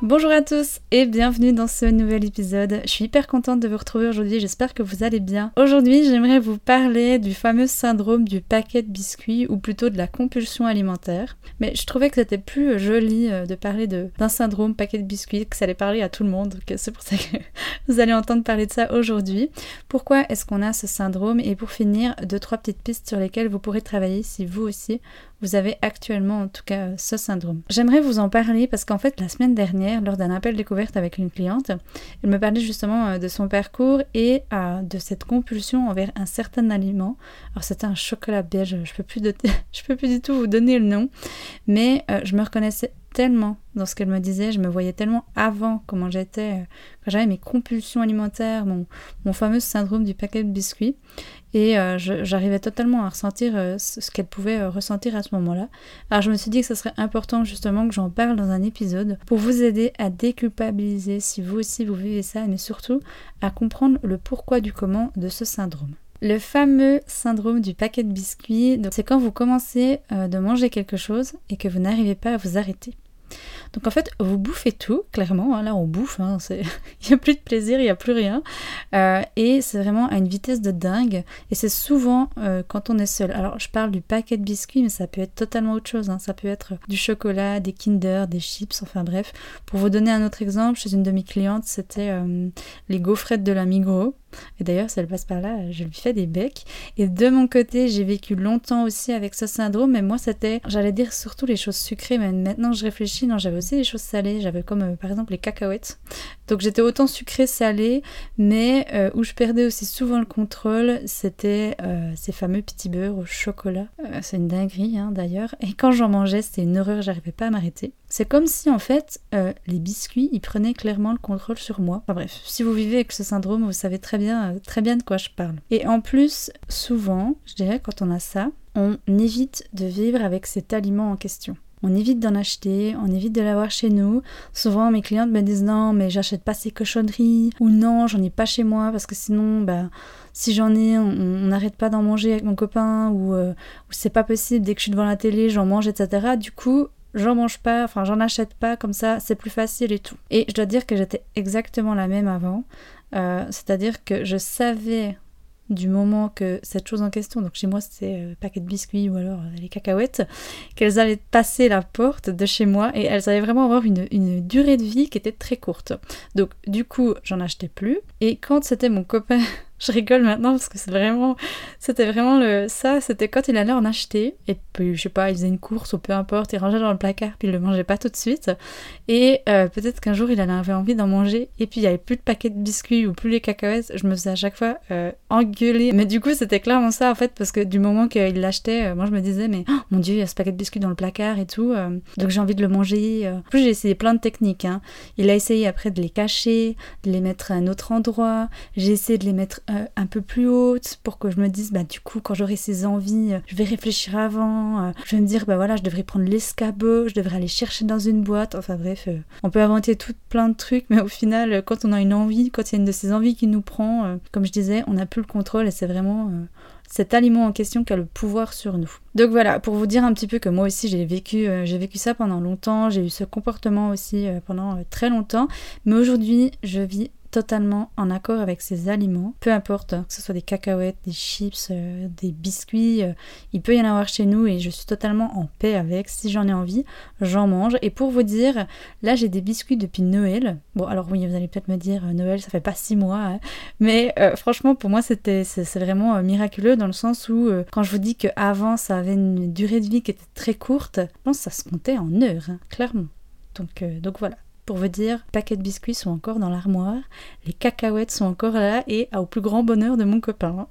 Bonjour à tous et bienvenue dans ce nouvel épisode. Je suis hyper contente de vous retrouver aujourd'hui, j'espère que vous allez bien. Aujourd'hui j'aimerais vous parler du fameux syndrome du paquet de biscuits ou plutôt de la compulsion alimentaire. Mais je trouvais que c'était plus joli euh, de parler d'un syndrome paquet de biscuits, que ça allait parler à tout le monde, c'est pour ça que vous allez entendre parler de ça aujourd'hui. Pourquoi est-ce qu'on a ce syndrome? Et pour finir, deux trois petites pistes sur lesquelles vous pourrez travailler si vous aussi vous avez actuellement en tout cas ce syndrome. J'aimerais vous en parler parce qu'en fait la semaine dernière, lors d'un appel découverte avec une cliente, elle me parlait justement euh, de son parcours et euh, de cette compulsion envers un certain aliment. Alors c'était un chocolat belge, je peux plus je peux plus du tout vous donner le nom, mais euh, je me reconnaissais tellement dans ce qu'elle me disait, je me voyais tellement avant comment j'étais, quand j'avais mes compulsions alimentaires, mon, fameux syndrome du paquet de biscuits. Et euh, j'arrivais totalement à ressentir euh, ce qu'elle pouvait euh, ressentir à ce moment-là. Alors je me suis dit que ce serait important justement que j'en parle dans un épisode pour vous aider à déculpabiliser si vous aussi vous vivez ça, mais surtout à comprendre le pourquoi du comment de ce syndrome. Le fameux syndrome du paquet de biscuits, c'est quand vous commencez de manger quelque chose et que vous n'arrivez pas à vous arrêter. Donc en fait, vous bouffez tout, clairement. Hein, là, on bouffe. Hein, il n'y a plus de plaisir, il n'y a plus rien. Euh, et c'est vraiment à une vitesse de dingue. Et c'est souvent euh, quand on est seul. Alors, je parle du paquet de biscuits, mais ça peut être totalement autre chose. Hein. Ça peut être du chocolat, des Kinder, des chips, enfin bref. Pour vous donner un autre exemple, chez une de mes clientes, c'était euh, les gaufrettes de la Migros. Et d'ailleurs, si elle passe par là, je lui fais des becs. Et de mon côté, j'ai vécu longtemps aussi avec ce syndrome, mais moi, c'était, j'allais dire surtout les choses sucrées, mais maintenant je réfléchis, non, j'avais aussi des choses salées, j'avais comme euh, par exemple les cacahuètes. Donc j'étais autant sucrée, salée, mais euh, où je perdais aussi souvent le contrôle, c'était euh, ces fameux petits beurres au chocolat. c'est une dinguerie hein, d'ailleurs. Et quand j'en mangeais, c'était une horreur, j'arrivais pas à m'arrêter. C'est comme si en fait, les biscuits, ils prenaient clairement le contrôle sur moi. Enfin bref, si vous vivez avec ce syndrome, vous savez très bien, euh, très bien de quoi je parle. Et en plus, souvent, je dirais, quand on a ça, on évite de vivre avec cet aliment en question. On évite d'en acheter, on évite de l'avoir chez nous. Souvent, mes clientes me disent non, mais j'achète pas ces cochonneries, ou non, j'en ai pas chez moi, parce que sinon, bah, si j'en ai, on n'arrête pas d'en manger avec mon copain, euh, ou c'est pas possible, dès que je suis devant la télé, j'en mange, etc. Du coup, j'en mange pas, enfin j'en achète pas, comme ça c'est plus facile et tout. Et je dois dire que j'étais exactement la même avant. Euh, c'est-à-dire que je savais du moment que cette chose en question, donc chez moi c'était euh, paquet de biscuits ou alors euh, les cacahuètes, qu'elles allaient passer la porte de chez moi et elles allaient vraiment avoir une, une durée de vie qui était très courte. Donc du coup j'en achetais plus et quand c'était mon copain je rigole maintenant parce que c'était vraiment ça, c'était quand il allait en acheter et puis je sais pas, il faisait une course ou peu importe, il rangeait dans le placard puis il le mangeait pas tout de suite et euh, peut-être qu'un jour il avait envie d'en manger et puis il y avait plus de paquets de biscuits ou plus les cacahuètes, je me faisais à chaque fois euh, engueuler. Mais du coup c'était clairement ça en fait parce que du moment qu'il l'achetait, euh, moi je me disais mais oh, mon dieu il y a ce paquet de biscuits dans le placard et tout, donc j'ai envie de le manger. En plus j'ai essayé plein de techniques. Hein. Il a essayé après de les cacher, de les mettre à un autre endroit. J'ai essayé de les mettre euh, un peu plus haute pour que je me dise, bah du coup, quand j'aurai ces envies, euh, je vais réfléchir avant. Euh, je vais me dire, bah voilà, je devrais prendre l'escabeau, je devrais aller chercher dans une boîte. Enfin bref, on peut inventer tout plein de trucs, mais au final, quand on a une envie, quand il y a une de ces envies qui nous prend, comme je disais, on n'a plus le contrôle et c'est vraiment cet aliment en question qui a le pouvoir sur nous. Donc voilà, pour vous dire un petit peu que moi aussi j'ai vécu, j'ai vécu ça pendant longtemps, j'ai eu ce comportement aussi pendant très longtemps, mais aujourd'hui je vis totalement en accord avec ces aliments, peu importe hein, que ce soit des cacahuètes, des chips, euh, des biscuits, euh, il peut y en avoir chez nous et je suis totalement en paix avec. Si j'en ai envie, j'en mange. Et pour vous dire, là j'ai des biscuits depuis Noël. Bon alors oui, vous allez peut-être me dire euh, Noël, ça fait pas six mois, hein. mais franchement pour moi c'était c'est vraiment miraculeux dans le sens où quand je vous dis qu'avant ça avait une durée de vie qui était très courte, je pense que ça se comptait en heures, hein, clairement. Donc, donc voilà. Pour vous dire, paquets de biscuits sont encore dans l'armoire, les cacahuètes sont encore là et au plus grand bonheur de mon copain.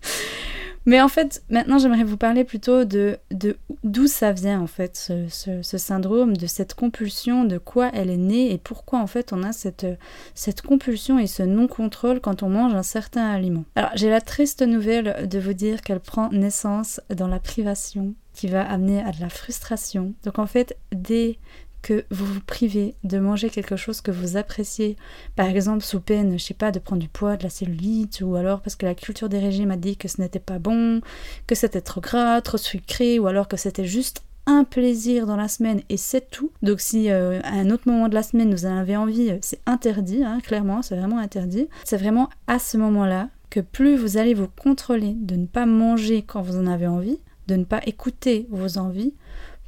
Mais en fait, maintenant, j'aimerais vous parler plutôt de d'où ça vient, en fait, ce, ce, syndrome, de cette compulsion, de quoi elle est née et pourquoi, en fait, on a cette, cette compulsion et ce non-contrôle quand on mange un certain aliment. Alors, j'ai la triste nouvelle de vous dire qu'elle prend naissance dans la privation qui va amener à de la frustration. Donc en fait, dès que vous vous privez de manger quelque chose que vous appréciez, par exemple sous peine, je sais pas, de prendre du poids, de la cellulite, ou alors parce que la culture des régimes a dit que ce n'était pas bon, que c'était trop gras, trop sucré, ou alors que c'était juste un plaisir dans la semaine et c'est tout. Donc si euh, à un autre moment de la semaine vous en avez envie, euh, c'est interdit, hein, clairement, c'est vraiment interdit. C'est vraiment à ce moment-là que plus vous allez vous contrôler de ne pas manger quand vous en avez envie, de ne pas écouter vos envies,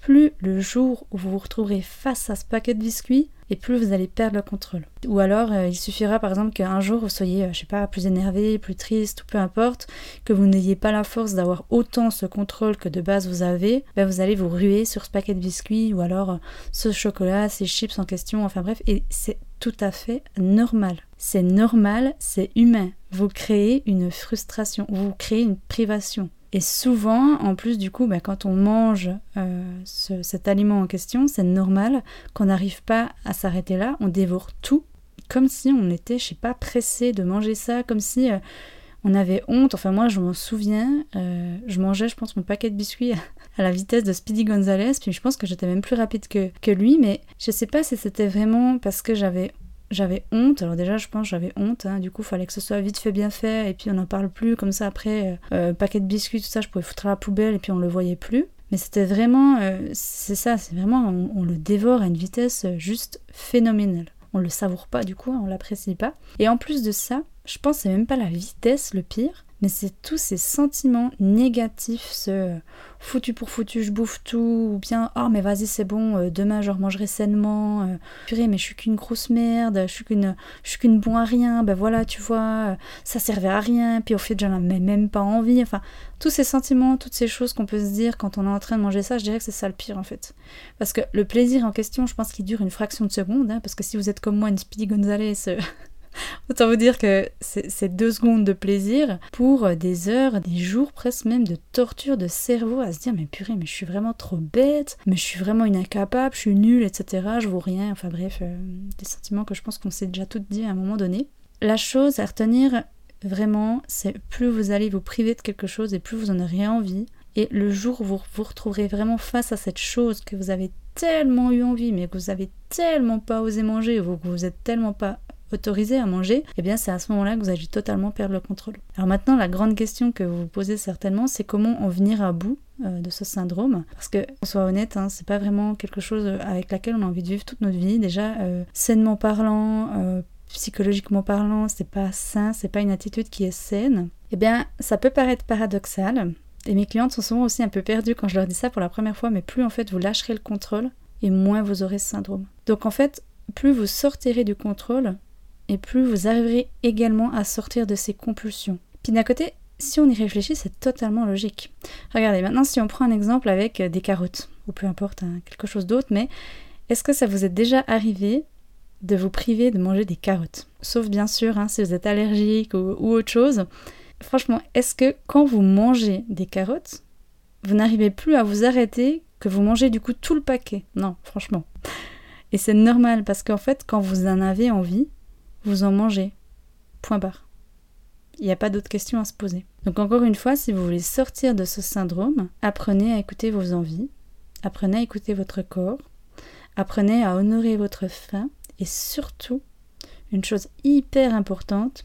plus le jour où vous vous retrouverez face à ce paquet de biscuits, et plus vous allez perdre le contrôle. Ou alors, euh, il suffira par exemple qu'un jour vous soyez, euh, je sais pas, plus énervé, plus triste, ou peu importe, que vous n'ayez pas la force d'avoir autant ce contrôle que de base vous avez, ben vous allez vous ruer sur ce paquet de biscuits, ou alors euh, ce chocolat, ces chips en question, enfin bref, et c'est tout à fait normal. C'est normal, c'est humain. Vous créez une frustration, vous créez une privation. Et souvent, en plus, du coup, bah, quand on mange euh, cet aliment en question, c'est normal qu'on n'arrive pas à s'arrêter là, on dévore tout, comme si on était, je sais pas, pressé de manger ça, comme si euh, on avait honte. Enfin, moi, je m'en souviens, euh, je mangeais, je pense, mon paquet de biscuits à la vitesse de Speedy Gonzalez, puis je pense que j'étais même plus rapide que, que lui, mais je sais pas si c'était vraiment parce que j'avais j'avais honte. Alors déjà, je pense j'avais honte. Hein. Du coup, fallait que ce soit vite fait, bien fait. Et puis on n'en parle plus. Comme ça, après, euh, euh, paquet de biscuits, tout ça, je pouvais foutre à la poubelle et puis on le voyait plus. Mais c'était vraiment, euh, c'est ça, c'est vraiment, on, le dévore à une vitesse juste phénoménale. On le savoure pas du coup, on l'apprécie pas. Et en plus de ça, je pense c'est même pas la vitesse le pire, mais c'est tous ces sentiments négatifs, ce foutu pour foutu, je bouffe tout, ou bien oh mais vas-y c'est bon, euh, demain je remangerai sainement, euh, purée mais je suis qu'une grosse merde, je suis qu'une je suis qu'une bon à rien, ben voilà tu vois, ça servait à rien, puis au fait j'en avais même pas envie, enfin tous ces sentiments, toutes ces choses qu'on peut se dire quand on est en train de manger ça, je dirais que c'est ça le pire en fait. Parce que le plaisir en question, je pense qu'il dure une fraction de seconde, hein, parce que si vous êtes comme moi une Speedy Gonzalez Autant vous dire que c'est deux secondes de plaisir pour des heures, des jours presque même de torture de cerveau à se dire mais purée mais je suis vraiment trop bête, mais je suis vraiment incapable, je suis nulle, etc. Je vaux rien, enfin bref, euh, des sentiments que je pense qu'on s'est déjà toutes dit à un moment donné. La chose à retenir vraiment, c'est plus vous allez vous priver de quelque chose et plus vous en aurez envie. Et le jour où vous vous retrouverez vraiment face à cette chose que vous avez tellement eu envie, mais que vous avez tellement pas osé manger, ou que vous êtes tellement pas autorisé à manger, eh bien c'est à ce moment-là que vous allez totalement perdre le contrôle. Alors maintenant, la grande question que vous vous posez certainement, c'est comment en venir à bout euh, de ce syndrome. Parce que, on soit honnête, hein, c'est pas vraiment quelque chose avec laquelle on a envie de vivre toute notre vie. Déjà, euh, sainement parlant, euh, psychologiquement parlant, c'est pas sain, c'est pas une attitude qui est saine. Eh bien, ça peut paraître paradoxal. Et mes clientes sont souvent aussi un peu perdues quand je leur dis ça pour la première fois, mais plus en fait vous lâcherez le contrôle, et moins vous aurez ce syndrome. Donc en fait, plus vous sortirez du contrôle, et plus vous arriverez également à sortir de ces compulsions. Puis d'un côté, si on y réfléchit, c'est totalement logique. Regardez, maintenant si on prend un exemple avec des carottes, ou peu importe, hein, quelque chose d'autre, mais est-ce que ça vous est déjà arrivé de vous priver de manger des carottes? Sauf bien sûr hein, si vous êtes allergique ou autre chose. Franchement, est-ce que quand vous mangez des carottes, vous n'arrivez plus à vous arrêter que vous mangez du coup tout le paquet? Non, franchement. Et c'est normal parce qu'en fait, quand vous en avez envie, vous en mangez. Point barre. Il n'y a pas d'autre question à se poser. Donc encore une fois, si vous voulez sortir de ce syndrome, apprenez à écouter vos envies, apprenez à écouter votre corps, apprenez à honorer votre faim et surtout, une chose hyper importante,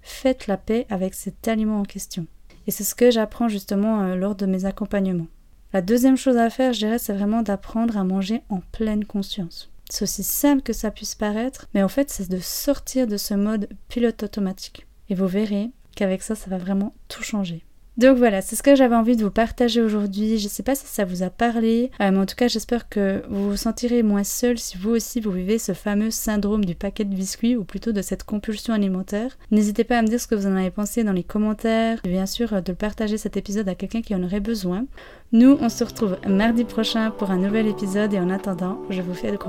faites la paix avec cet aliment en question. Et c'est ce que j'apprends justement euh, lors de mes accompagnements. La deuxième chose à faire, je dirais, c'est vraiment d'apprendre à manger en pleine conscience. C'est aussi simple que ça puisse paraître, mais en fait, c'est de sortir de ce mode pilote automatique. Et vous verrez qu'avec ça, ça va vraiment tout changer. Donc voilà, c'est ce que j'avais envie de vous partager aujourd'hui. Je ne sais pas si ça vous a parlé, euh, mais en tout cas, j'espère que vous vous sentirez moins seul si vous aussi vous vivez ce fameux syndrome du paquet de biscuits ou plutôt de cette compulsion alimentaire. N'hésitez pas à me dire ce que vous en avez pensé dans les commentaires et bien sûr de le partager cet épisode à quelqu'un qui en aurait besoin. Nous, on se retrouve mardi prochain pour un nouvel épisode et en attendant, je vous fais de gros.